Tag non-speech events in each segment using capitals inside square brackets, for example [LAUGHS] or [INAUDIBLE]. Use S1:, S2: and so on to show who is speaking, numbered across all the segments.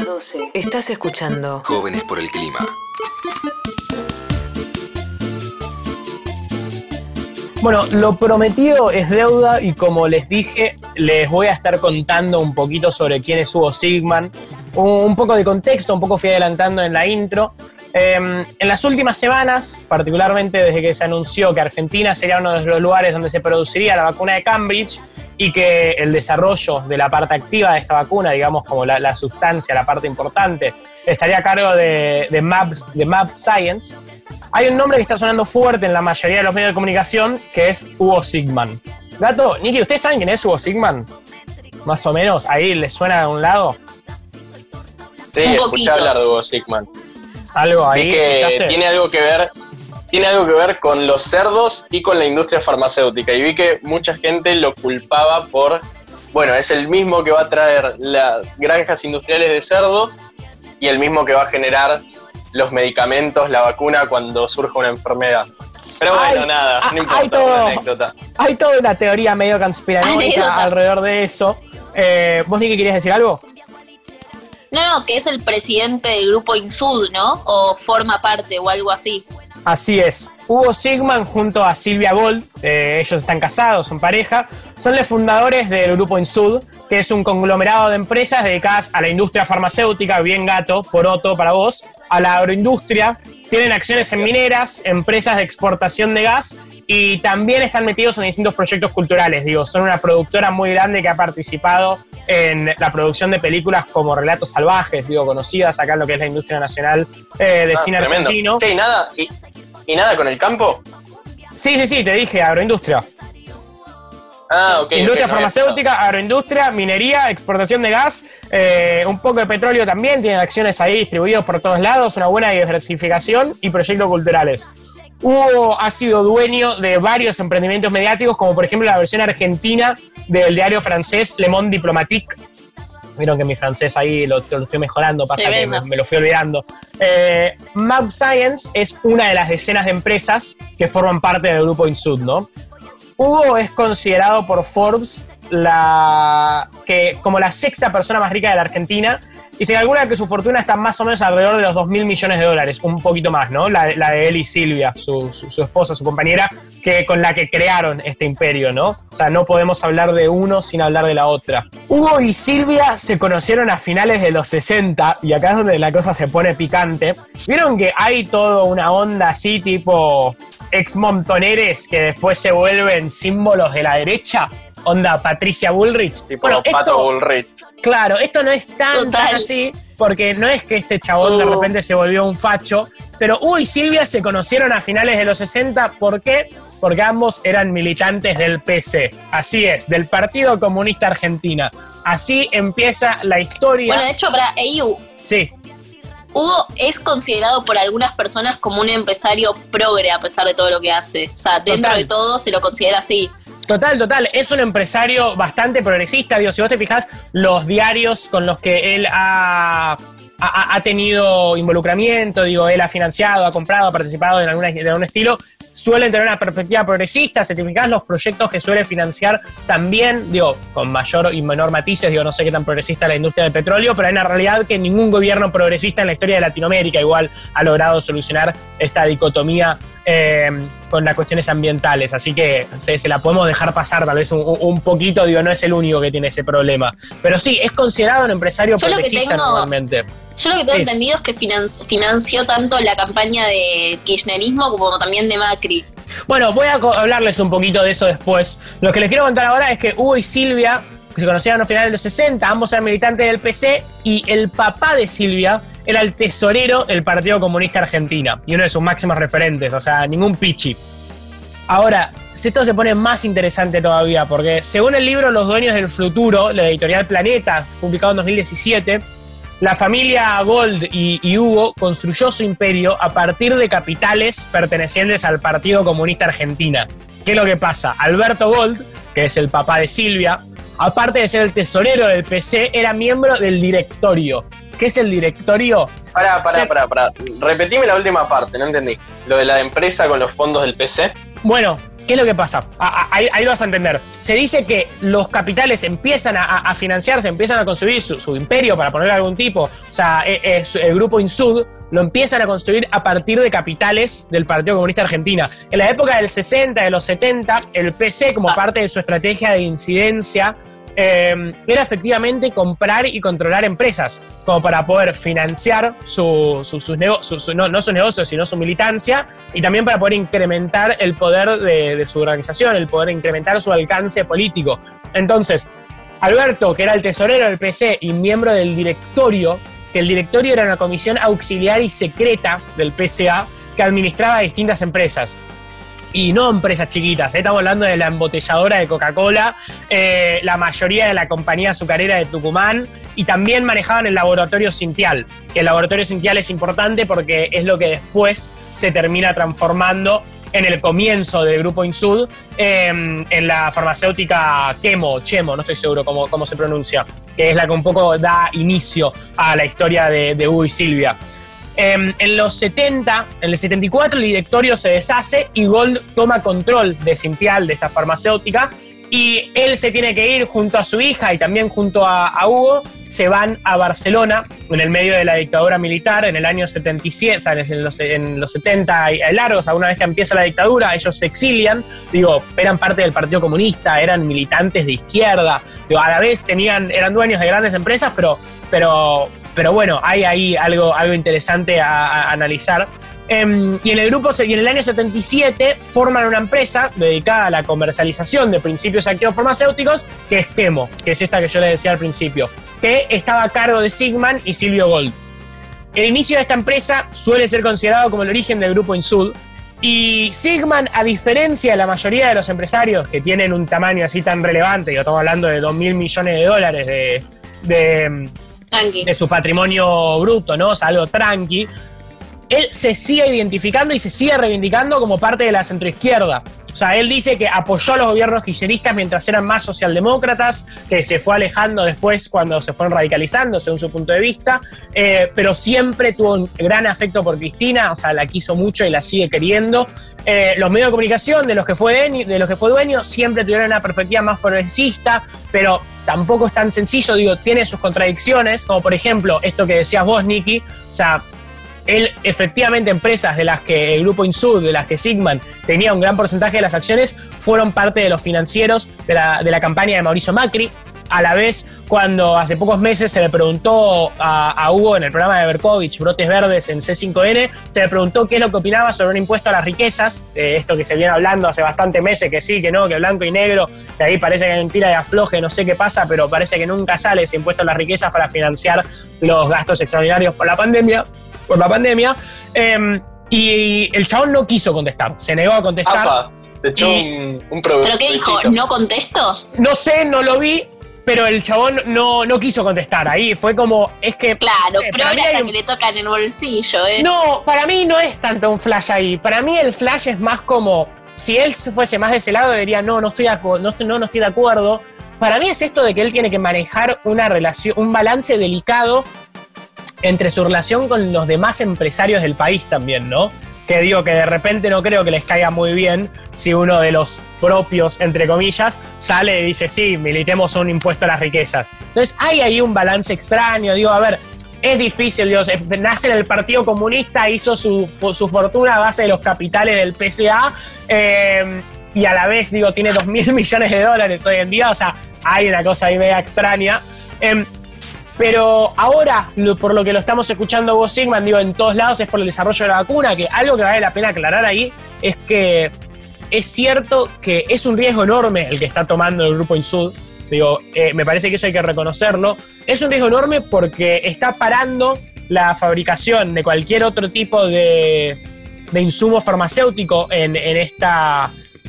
S1: las 12. Estás escuchando
S2: Jóvenes por el Clima.
S3: Bueno, lo prometido es deuda y como les dije, les voy a estar contando un poquito sobre quién es Hugo Sigman, un, poco de contexto, un poco fui adelantando en la intro. Eh, en las últimas semanas, particularmente desde que se anunció que Argentina sería uno de los lugares donde se produciría la vacuna de Cambridge y que el desarrollo de la parte activa de esta vacuna, digamos como la, la sustancia, la parte importante, estaría a cargo de, de, Map, de Map Science, hay un nombre que está sonando fuerte en la mayoría de los medios de comunicación, que es Hugo Sigman. Gato, Niki, ¿ustedes saben quién es Hugo Sigman? Más o menos, ahí les suena de un lado.
S4: Sí,
S5: Un
S4: escuché
S5: poquito.
S4: hablar de Hugo Sigman.
S3: Algo ahí.
S4: Que tiene algo que ver tiene algo que ver con los cerdos y con la industria farmacéutica. Y vi que mucha gente lo culpaba por, bueno, es el mismo que va a traer las granjas industriales de cerdo y el mismo que va a generar los medicamentos, la vacuna cuando surja una enfermedad. Pero bueno,
S3: Ay,
S4: nada,
S3: ah,
S4: no
S3: hay
S4: importa,
S3: todo.
S4: una anécdota.
S3: Hay toda una teoría medio conspiranoica alrededor de eso. Eh, ¿Vos, Niki, querías decir algo?
S5: No, no, que es el presidente del grupo Insud, ¿no? O forma parte o algo así.
S3: Así es. Hugo Sigman junto a Silvia Gold, eh, ellos están casados, son pareja, son los fundadores del grupo Insud, que es un conglomerado de empresas dedicadas a la industria farmacéutica, bien gato, poroto para vos, a la agroindustria, tienen acciones en mineras, empresas de exportación de gas y también están metidos en distintos proyectos culturales. Digo, son una productora muy grande que ha participado en la producción de películas como Relatos Salvajes, digo, conocidas acá en lo que es la industria nacional eh, de
S4: Ah,
S3: cine
S4: tremendo.
S3: argentino.
S4: Sí, nada, y, y nada con el campo.
S3: Sí, sí, sí, te dije, agroindustria.
S4: Ah, ok.
S3: industria
S4: no
S3: farmacéutica, agroindustria, minería, exportación de gas, eh, un poco de petróleo también, tienen acciones ahí distribuidos por todos lados, una buena diversificación y proyectos culturales. Hugo ha sido dueño de varios emprendimientos mediáticos, como por ejemplo la versión argentina del diario francés Le Monde Diplomatique. Vieron que mi francés ahí lo, lo estoy mejorando, pasa que me lo fui olvidando. Eh, Map Science es una de las decenas de empresas que forman parte del grupo Insud, ¿no? Hugo es considerado por Forbes la, que, como la sexta persona más rica de la Argentina y se calcula que su fortuna está más o menos alrededor de los 2 mil millones de dólares, un poquito más, ¿no? La, la de él y Silvia, su, su- su esposa, su compañera, que, con la que crearon este imperio, ¿no? O sea, no podemos hablar de uno sin hablar de la otra. Hugo y Silvia se conocieron a finales de los 60 y acá es donde la cosa se pone picante. Vieron que hay toda una onda así tipo ex montoneres que después se vuelven símbolos de la derecha. Onda Patricia Bullrich.
S4: Tipo
S3: Bueno,
S4: Pato
S3: esto-
S4: Bullrich.
S3: Claro, esto no es tan, tan así, porque no es que este chabón de repente se volvió un facho, pero Hugo y Silvia se conocieron a finales de los 60, ¿por qué? Porque ambos eran militantes del PC, así es, del Partido Comunista Argentina. Así empieza la historia.
S5: Bueno, de hecho, para EU,
S3: sí,
S5: Hugo es considerado por algunas personas como un empresario progre a pesar de todo lo que hace. O sea, dentro
S3: Total.
S5: de todo se lo considera así.
S3: Total, total. Es un empresario bastante progresista. Digo, si vos te fijas, los diarios con los que él ha, tenido involucramiento, digo, él ha financiado, ha comprado, ha participado en, alguna, de algún estilo, suelen tener una perspectiva progresista. Fijas, los proyectos que suele financiar también, digo, con mayor y menor matices, digo, no sé qué tan progresista es la industria del petróleo, pero hay una realidad que ningún gobierno progresista en la historia de Latinoamérica igual ha logrado solucionar esta dicotomía eh, con las cuestiones ambientales. Así que se, se la podemos dejar pasar tal vez un, un poquito, digo, no es el único que tiene ese problema. Pero sí, es considerado un empresario
S5: Yo
S3: progresista
S5: tengo-
S3: normalmente.
S5: Yo lo que tengo
S3: Sí.
S5: entendido es que finan- financió tanto la campaña de kirchnerismo como también de Macri.
S3: Bueno, voy a hablarles un poquito de eso después. Lo que les quiero contar ahora es que Hugo y Silvia, que se conocieron a finales de los 60, ambos eran militantes del PC, y el papá de Silvia era el tesorero del Partido Comunista Argentina, y uno de sus máximos referentes, o sea, ningún pichi. Ahora, esto se pone más interesante todavía, porque según el libro Los Dueños del Futuro, la editorial Planeta, publicado en 2017, la familia Gold y, y Hugo construyó su imperio a partir de capitales pertenecientes al Partido Comunista Argentina. ¿Qué es lo que pasa? Alberto Gold, que es el papá de Silvia, aparte de ser el tesorero del PC, era miembro del directorio. ¿Qué es el directorio?
S4: Pará, pará, pará, pará. Repetime la última parte, no entendí. Lo de la empresa con los fondos del PC.
S3: bueno, ¿qué es lo que pasa? Ahí, ahí lo vas a entender. Se dice que los capitales empiezan a, a financiarse, empiezan a construir su, su imperio, para poner algún tipo. O sea, eh, eh, el grupo Insud lo empiezan a construir a partir de capitales del Partido Comunista Argentina. En la época del 60, de los 70, el PC, como
S5: Ah.
S3: parte de su estrategia de incidencia, eh, era efectivamente comprar y controlar empresas, como para poder financiar su, su- sus no sus negocios, sino su militancia, y también para poder incrementar el poder de, de su organización, el poder incrementar su alcance político. Entonces, Alberto, que era el tesorero del PC y miembro del directorio, que el directorio era una comisión auxiliar y secreta del PCA que administraba distintas empresas. Y no empresas chiquitas, ¿eh? estamos hablando de la embotelladora de Coca-Cola, eh, la mayoría de la compañía azucarera de Tucumán y también manejaban el laboratorio Cintial, que el laboratorio Cintial es importante porque es lo que después se termina transformando en el comienzo del grupo Insud eh, en la farmacéutica Chemo, Chemo, no estoy seguro cómo, cómo se pronuncia, que es la que un poco da inicio a la historia de, de Hugo y Silvia. Eh, en los 70, en el 74, el directorio se deshace y Gold toma control de Cintial, de esta farmacéutica, y él se tiene que ir junto a su hija y también junto a, Hugo, se van a Barcelona en el medio de la dictadura militar en el año 77, o sea, en los, en los 70 y- largos, a una vez que empieza la dictadura, ellos se exilian, digo, eran parte del Partido Comunista, eran militantes de izquierda, a la vez tenían, eran dueños de grandes empresas, pero, pero, pero bueno, hay ahí algo, algo interesante a, analizar. Em, y en el grupo, y en el año 77 forman una empresa dedicada a la comercialización de principios activos farmacéuticos, que es Chemo, que es esta que yo les decía al principio, que estaba a cargo de Sigman y Silvio Gold. El inicio de esta empresa suele ser considerado como el origen del grupo Insud. Y Sigman, a diferencia de la mayoría de los empresarios que tienen un tamaño así tan relevante, yo estamos hablando de 2 mil millones de dólares de, De su patrimonio bruto, ¿no? O sea, algo tranqui. Él se sigue identificando y se sigue reivindicando como parte de la centroizquierda. O sea, él dice que apoyó a los gobiernos kirchneristas mientras eran más socialdemócratas, que se fue alejando después cuando se fueron radicalizando, según su punto de vista, eh, pero siempre tuvo un gran afecto por Cristina, o sea, la quiso mucho y la sigue queriendo. Eh, los medios de comunicación de los, que fue de los que fue dueño siempre tuvieron una perspectiva más progresista, pero tampoco es tan sencillo, digo, tiene sus contradicciones, como por ejemplo esto que decías vos, Nicky, o sea, él efectivamente empresas de las que el grupo Insud, de las que Sigman tenía un gran porcentaje de las acciones, fueron parte de los financieros de la, de la campaña de Mauricio Macri. A la vez, cuando hace pocos meses se le preguntó a, a Hugo en el programa de Berkovich, Brotes Verdes en C5N, se le preguntó qué es lo que opinaba sobre un impuesto a las riquezas, eh, esto que se viene hablando hace bastantes meses, que sí, que no, que blanco y negro, que ahí parece que hay un tira de afloje, no sé qué pasa, pero parece que nunca sale ese impuesto a las riquezas para financiar los gastos extraordinarios por la pandemia por la pandemia. eh, y el chabón no quiso contestar, se negó a contestar.
S4: Apa, te echó
S3: Y-
S4: un, un
S5: ¿Pero qué dijo? ¿No contesto?
S3: No sé, no lo vi, pero el chabón no, no quiso contestar. Ahí fue como, es que.
S5: Claro,
S3: eh,
S5: pero ahora
S3: un-
S5: que le toca en el bolsillo, ¿eh?
S3: No, para mí no es tanto un flash ahí. Para mí el flash es más como, si él se fuese más de ese lado, diría, no, no estoy, no, no, no estoy de acuerdo. Para mí es esto de que él tiene que manejar una relación, un balance delicado entre su relación con los demás empresarios del país también, ¿no? Que digo que de repente no creo que les caiga muy bien si uno de los propios, entre comillas, sale y dice, sí, militemos un impuesto a las riquezas. Entonces hay ahí un balance extraño, digo, a ver, es difícil, Dios, nace en el Partido Comunista, hizo su, su fortuna a base de los capitales del PCA eh, y a la vez, digo, tiene 2 mil [LAUGHS] millones de dólares hoy en día, o sea, hay una cosa ahí media extraña. Em, pero ahora, por lo que lo estamos escuchando vos, Sigman, digo, en todos lados es por el desarrollo de la vacuna, que algo que vale la pena aclarar ahí es que es cierto que es un riesgo enorme el que está tomando el grupo Insud. Digo, eh, me parece que eso hay que reconocerlo. Es un riesgo enorme porque está parando la fabricación de cualquier otro tipo de, de insumo farmacéutico en, en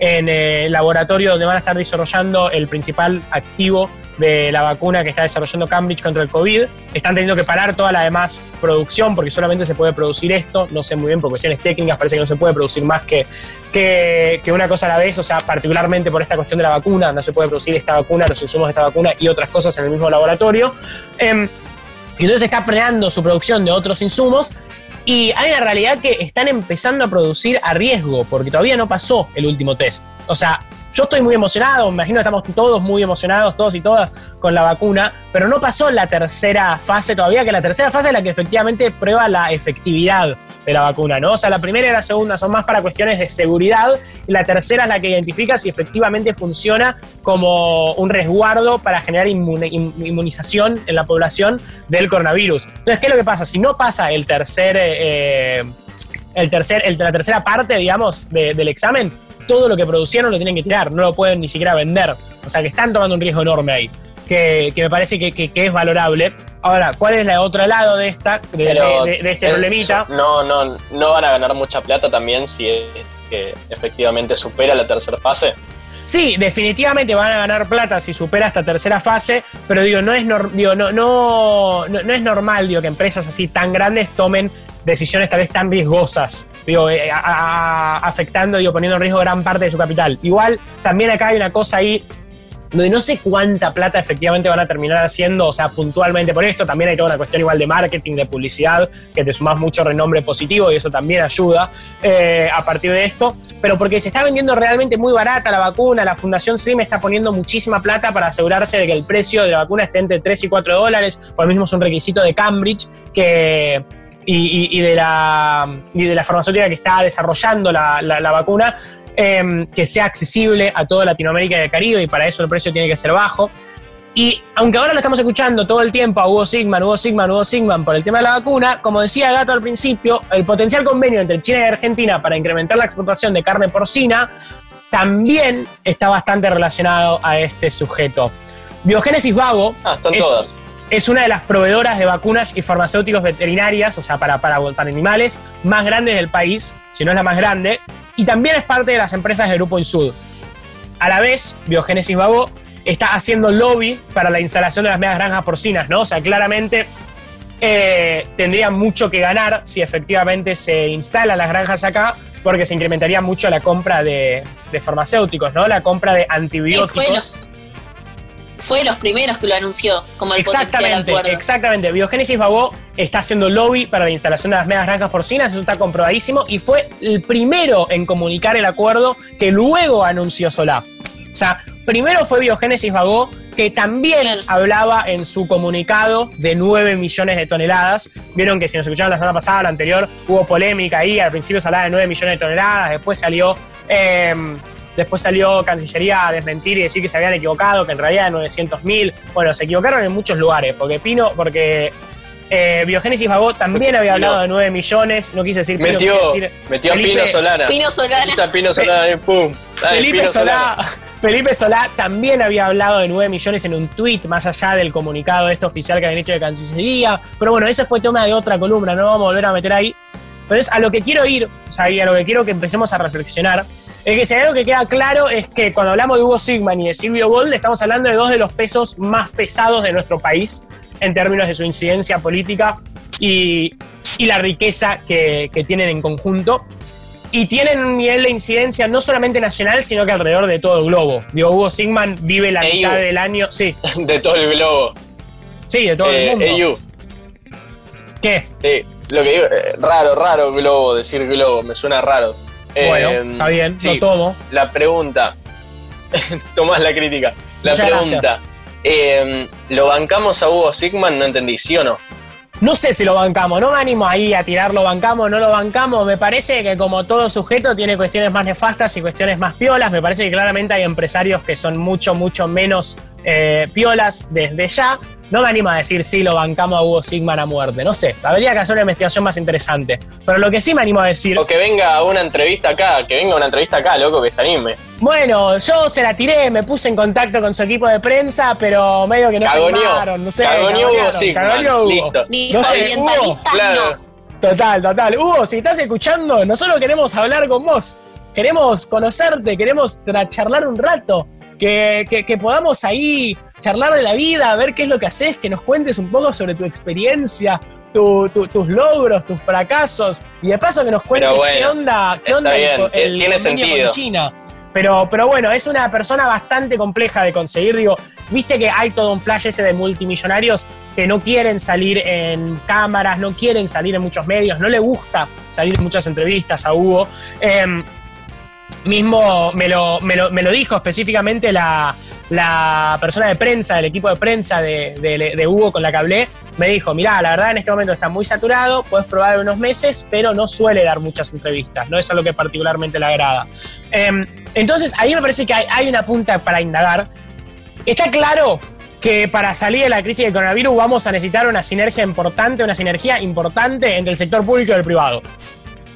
S3: en el laboratorio donde van a estar desarrollando el principal activo de la vacuna que está desarrollando Cambridge contra el COVID. Están teniendo que parar toda la demás producción porque solamente se puede producir esto. No sé muy bien por cuestiones técnicas, parece que no se puede producir más que, que, una cosa a la vez. O sea, particularmente por esta cuestión de la vacuna, no se puede producir esta vacuna, los insumos de esta vacuna y otras cosas en el mismo laboratorio. Em, y entonces está frenando su producción de otros insumos Y hay una realidad que están empezando a producir a riesgo, porque todavía no pasó el último test. O sea, yo estoy muy emocionado, me imagino que estamos todos muy emocionados, todos y todas, con la vacuna, pero no pasó la tercera fase todavía, que la tercera fase es la que efectivamente prueba la efectividad de la vacuna, ¿no? O sea, la primera y la segunda son más para cuestiones de seguridad y la tercera es la que identifica si efectivamente funciona como un resguardo para generar inmun- in- inmunización en la población del coronavirus. Entonces, ¿qué es lo que pasa? Si no pasa el tercer, eh, el tercer, el- la tercera parte, digamos, de- del examen, todo lo que producieron lo tienen que tirar, no lo pueden ni siquiera vender. O sea que están tomando un riesgo enorme ahí. Que, que me parece que, que- que es valorable. Ahora, ¿cuál es la otro lado de esta, de,
S4: Pero
S3: de- de este
S4: eh,
S3: problemita?
S4: No, no, no van a ganar mucha plata también si es que efectivamente supera la tercera fase.
S3: Sí, definitivamente van a ganar plata si supera esta tercera fase, pero digo, no es, nor- digo, no, no, no, no es normal digo, que empresas así tan grandes tomen decisiones tal vez tan riesgosas, digo, eh, a- a- afectando, digo, poniendo en riesgo gran parte de su capital. Igual, también acá hay una cosa ahí donde no sé cuánta plata efectivamente van a terminar haciendo, o sea, puntualmente por esto, también hay toda una cuestión igual de marketing, de publicidad, que te sumas mucho renombre positivo y eso también ayuda eh, a partir de esto, pero porque se está vendiendo realmente muy barata la vacuna, la Fundación SIM está poniendo muchísima plata para asegurarse de que el precio de la vacuna esté entre 3 y 4 dólares, por lo mismo es un requisito de Cambridge, que... Y, y- y de la, y de la farmacéutica que está desarrollando la, la- la vacuna, em, que sea accesible a toda Latinoamérica y el Caribe, y para eso el precio tiene que ser bajo. Y aunque ahora lo estamos escuchando todo el tiempo a Hugo Sigman, Hugo Sigman, Hugo Sigman por el tema de la vacuna, como decía Gato al principio, el potencial convenio entre China y Argentina para incrementar la exportación de carne porcina también está bastante relacionado a este sujeto. Biogénesis Vago
S4: Ah, están
S3: es,
S4: todas.
S3: Es una de las proveedoras de vacunas y farmacéuticos veterinarias, o sea, para, para, para animales, más grandes del país, si no es la más grande, y también es parte de las empresas del Grupo Insud. A la vez, Biogénesis Vago está haciendo lobby para la instalación de las medias granjas porcinas, ¿no? O sea, claramente eh, tendría mucho que ganar si efectivamente se instalan las granjas acá, porque se incrementaría mucho la compra de, de farmacéuticos, ¿no? La compra de antibióticos.
S5: Fue de los primeros que lo anunció como el potencial
S3: Exactamente,
S5: acuerdo.
S3: exactamente. Biogénesis Babó está haciendo lobby para la instalación de las medias granjas porcinas, eso está comprobadísimo, y fue el primero en comunicar el acuerdo que luego anunció Solá. O sea, primero fue Biogénesis Babó, que también
S5: Claro.
S3: hablaba en su comunicado de 9 millones de toneladas. Vieron que si nos escucharon la semana pasada, la anterior, hubo polémica ahí, al principio se hablaba de 9 millones de toneladas, después salió... em, Después salió Cancillería a desmentir y decir que se habían equivocado, que en realidad eran 900 mil. Bueno, se equivocaron en muchos lugares, porque Pino, porque eh, Biogénesis Vagó también había hablado de 9 millones, no quise decir Pino,
S4: Metió,
S3: quise decir
S4: metió
S3: Felipe-
S4: Pino Solana.
S5: Pino Solana.
S4: Pino Solana, ahí, pum. Dale,
S3: Felipe
S4: Pino
S3: Solá, Felipe Solá también había hablado de 9 millones en un tuit, más allá del comunicado este oficial que habían hecho de Cancillería. Pero bueno, eso fue tema de otra columna, no vamos a volver a meter ahí. Entonces, a lo que quiero ir, o sea, y a lo que quiero que empecemos a reflexionar, es que si hay algo que queda claro es que cuando hablamos de Hugo Sigman y de Silvio Gold, estamos hablando de dos de los pesos más pesados de nuestro país en términos de su incidencia política y, y la riqueza que, que tienen en conjunto. Y tienen un nivel de incidencia no solamente nacional, sino que alrededor de todo el globo. Digo, Hugo Sigman vive la mitad del año. Sí, [LAUGHS]
S4: De todo el globo.
S3: sí, de todo el
S4: Eh,
S3: mundo. ¿Qué?
S4: Sí, lo que digo, eh, raro, raro globo, decir globo, me suena raro.
S3: Bueno,
S4: Eh,
S3: está bien,
S4: sí,
S3: lo tomo.
S4: La pregunta, [LAUGHS] tomás la crítica. La
S3: Muchas
S4: pregunta, eh, ¿lo bancamos a Hugo Sigman? No entendí, ¿sí o no?
S3: No sé si lo bancamos, no me animo ahí a tirarlo bancamos, no lo bancamos. Me parece que como todo sujeto tiene cuestiones más nefastas y cuestiones más piolas. Me parece que claramente hay empresarios que son mucho, mucho menos eh, piolas desde ya. No me animo a decir si lo bancamos a Hugo Sigman a muerte. No sé, habría que hacer una investigación más interesante. Pero lo que sí me animo a decir.
S4: O que venga a una entrevista acá, que venga a una entrevista acá, loco, que se anime.
S3: Bueno, yo se la tiré, me puse en contacto con su equipo de prensa, pero medio que no se
S4: Cagoneó.
S3: animaron, no sé.
S4: Cagoneó Hugo Sigman,
S3: cagoneó Hugo.
S4: listo.
S3: No sé,
S5: orientalistas
S4: Claro.
S5: no.
S3: Total, total. Hugo, si estás escuchando, nosotros queremos hablar con vos. Queremos conocerte, queremos charlar un rato. Que, que- que podamos ahí charlar de la vida, ver qué es lo que haces, que nos cuentes un poco sobre tu experiencia, tu- tu- tus logros, tus fracasos. Y de paso que nos cuentes
S4: bueno,
S3: qué onda, qué onda el co- el,
S4: tiene
S3: convenio
S4: sentido.
S3: con China. Pero, pero bueno, es una persona bastante compleja de conseguir. Digo, viste que hay todo un flash ese de multimillonarios que no quieren salir en cámaras, no quieren salir en muchos medios, no le gusta salir en muchas entrevistas a Hugo. Em, mismo me lo, me lo, me lo dijo específicamente la, la persona de prensa, del equipo de prensa de, de- Hugo con la que hablé, me dijo, mirá, la verdad en este momento está muy saturado, puedes probar unos meses, pero no suele dar muchas entrevistas, no es algo que particularmente le agrada. Em, entonces, ahí me parece que hay, hay una punta para indagar. Está claro que para salir de la crisis del coronavirus vamos a necesitar una sinergia importante, una sinergia importante entre el sector público y el privado.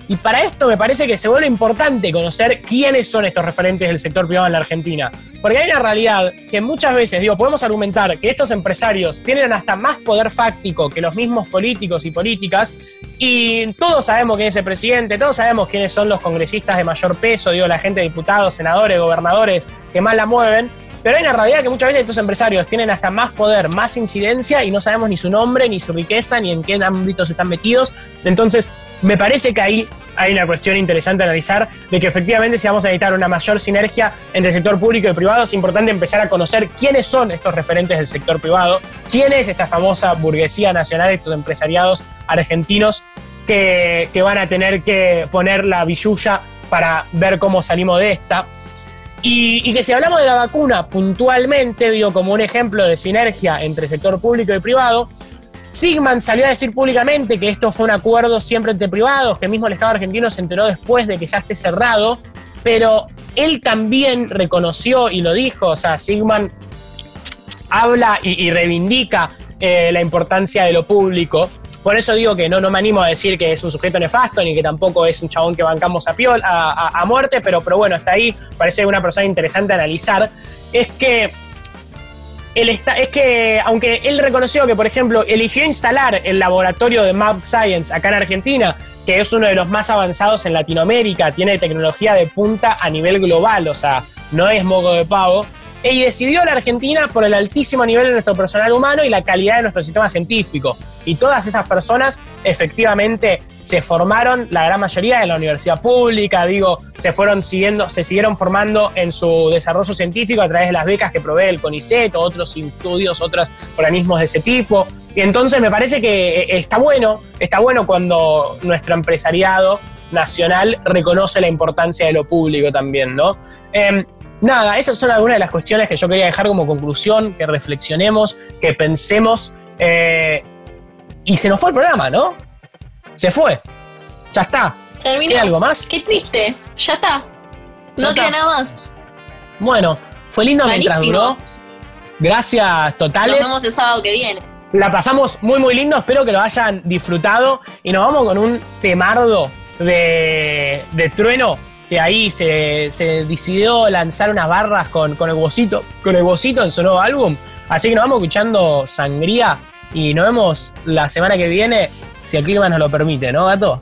S3: Y para esto me parece que se vuelve importante conocer quiénes son estos referentes del sector privado en la Argentina. Porque hay una realidad que muchas veces, digo, podemos argumentar que estos empresarios tienen hasta más poder fáctico que los mismos políticos y políticas. Y todos sabemos quién es el presidente, todos sabemos quiénes son los congresistas de mayor peso, digo, la gente de diputados, senadores, gobernadores que más la mueven. Pero hay una realidad que muchas veces estos empresarios tienen hasta más poder, más incidencia y no sabemos ni su nombre, ni su riqueza, ni en qué ámbitos están metidos. Entonces, me parece que ahí hay una cuestión interesante a analizar de que efectivamente si vamos a necesitar una mayor sinergia entre el sector público y privado, es importante empezar a conocer quiénes son estos referentes del sector privado, quién es esta famosa burguesía nacional, estos empresariados argentinos que, que van a tener que poner la billulla para ver cómo salimos de esta. Y, y que si hablamos de la vacuna puntualmente, digo, como un ejemplo de sinergia entre sector público y privado, Sigman salió a decir públicamente que esto fue un acuerdo siempre entre privados, que mismo el Estado argentino se enteró después de que ya esté cerrado, pero él también reconoció y lo dijo, o sea, Sigman habla y, reivindica eh, la importancia de lo público. Por eso digo que no, no me animo a decir que es un sujeto nefasto ni que tampoco es un chabón que bancamos a, piol, a, a- a muerte, pero, pero bueno, hasta ahí parece una persona interesante analizar. Es que él está, es que, aunque él reconoció que, por ejemplo, eligió instalar el laboratorio de Map Science acá en Argentina, que es uno de los más avanzados en Latinoamérica, tiene tecnología de punta a nivel global, o sea, no es moco de pavo, y decidió la Argentina por el altísimo nivel de nuestro personal humano y la calidad de nuestro sistema científico. Y todas esas personas efectivamente se formaron, la gran mayoría en la universidad pública, digo, se fueron siguiendo, se siguieron formando en su desarrollo científico a través de las becas que provee el CONICET, otros estudios, otros organismos de ese tipo. Y entonces me parece que eh, está bueno, está bueno cuando nuestro empresariado nacional reconoce la importancia de lo público también, ¿no? Em, nada, esas son algunas de las cuestiones que yo quería dejar como conclusión, que reflexionemos, que pensemos. eh, y se nos fue el programa, ¿no? Se fue. Ya está.
S5: Terminó.
S3: ¿Queda algo más?
S5: Qué triste. Ya está. No queda nada más.
S3: Bueno, fue lindo mientras duró. Gracias
S5: Nos
S3: totales.
S5: vemos el sábado que viene.
S3: La pasamos muy, muy lindo. Espero que lo hayan disfrutado. Y nos vamos con un temardo de, de trueno. Que ahí se, se decidió lanzar unas barras con, con el Bocito, con el Bocito en su nuevo álbum. Así que nos vamos escuchando Sangría. Y nos vemos la semana que viene, si el clima nos lo permite, ¿no, gato?